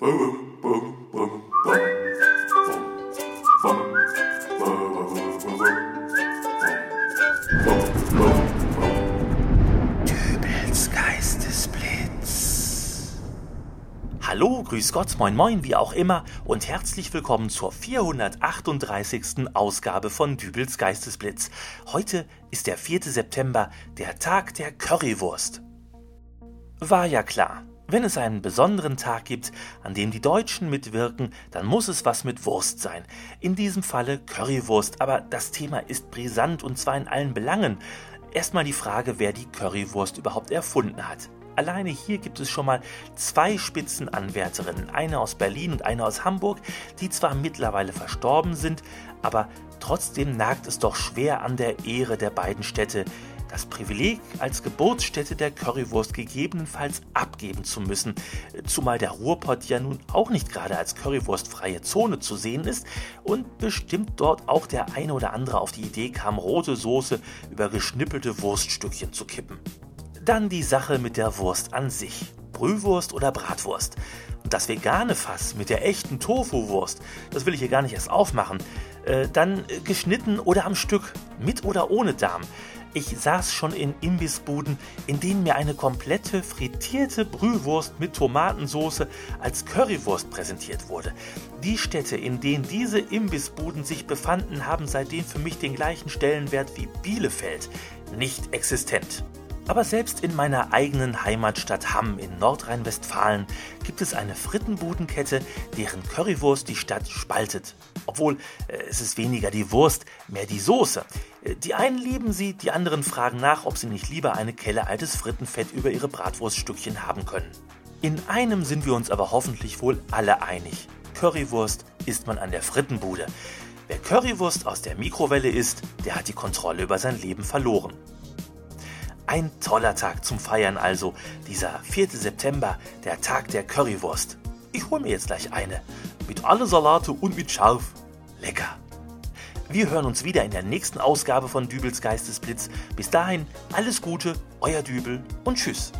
Hallo, grüß Gott, moin moin, wie auch immer und herzlich willkommen zur 438. Ausgabe von Dübels Geistesblitz. Heute ist der 4. September, der Tag der Currywurst. War ja klar. Wenn es einen besonderen Tag gibt, an dem die Deutschen mitwirken, dann muss es was mit Wurst sein. In diesem Falle Currywurst, aber das Thema ist brisant und zwar in allen Belangen. Erstmal die Frage, wer die Currywurst überhaupt erfunden hat. Alleine hier gibt es schon mal zwei Spitzenanwärterinnen, eine aus Berlin und eine aus Hamburg, die zwar mittlerweile verstorben sind, aber trotzdem nagt es doch schwer an der Ehre der beiden Städte, das Privileg, als Geburtsstätte der Currywurst gegebenenfalls abgeben zu müssen, zumal der Ruhrpott ja nun auch nicht gerade als Currywurstfreie Zone zu sehen ist und bestimmt dort auch der eine oder andere auf die Idee kam, rote Soße über geschnippelte Wurststückchen zu kippen. Dann die Sache mit der Wurst an sich. Brühwurst oder Bratwurst. Das vegane Fass mit der echten Tofu-Wurst, das will ich hier gar nicht erst aufmachen. Äh, dann geschnitten oder am Stück, mit oder ohne Darm. Ich saß schon in Imbissbuden, in denen mir eine komplette frittierte Brühwurst mit Tomatensauce als Currywurst präsentiert wurde. Die Städte, in denen diese Imbissbuden sich befanden, haben seitdem für mich den gleichen Stellenwert wie Bielefeld. Nicht existent. Aber selbst in meiner eigenen Heimatstadt Hamm in Nordrhein-Westfalen gibt es eine Frittenbudenkette, deren Currywurst die Stadt spaltet. Obwohl äh, es ist weniger die Wurst, mehr die Soße. Äh, die einen lieben sie, die anderen fragen nach, ob sie nicht lieber eine Kelle altes Frittenfett über ihre Bratwurststückchen haben können. In einem sind wir uns aber hoffentlich wohl alle einig. Currywurst isst man an der Frittenbude. Wer Currywurst aus der Mikrowelle isst, der hat die Kontrolle über sein Leben verloren. Ein toller Tag zum Feiern also, dieser 4. September, der Tag der Currywurst. Ich hole mir jetzt gleich eine. Mit alle Salate und mit Scharf. Lecker. Wir hören uns wieder in der nächsten Ausgabe von Dübels Geistesblitz. Bis dahin, alles Gute, euer Dübel und tschüss.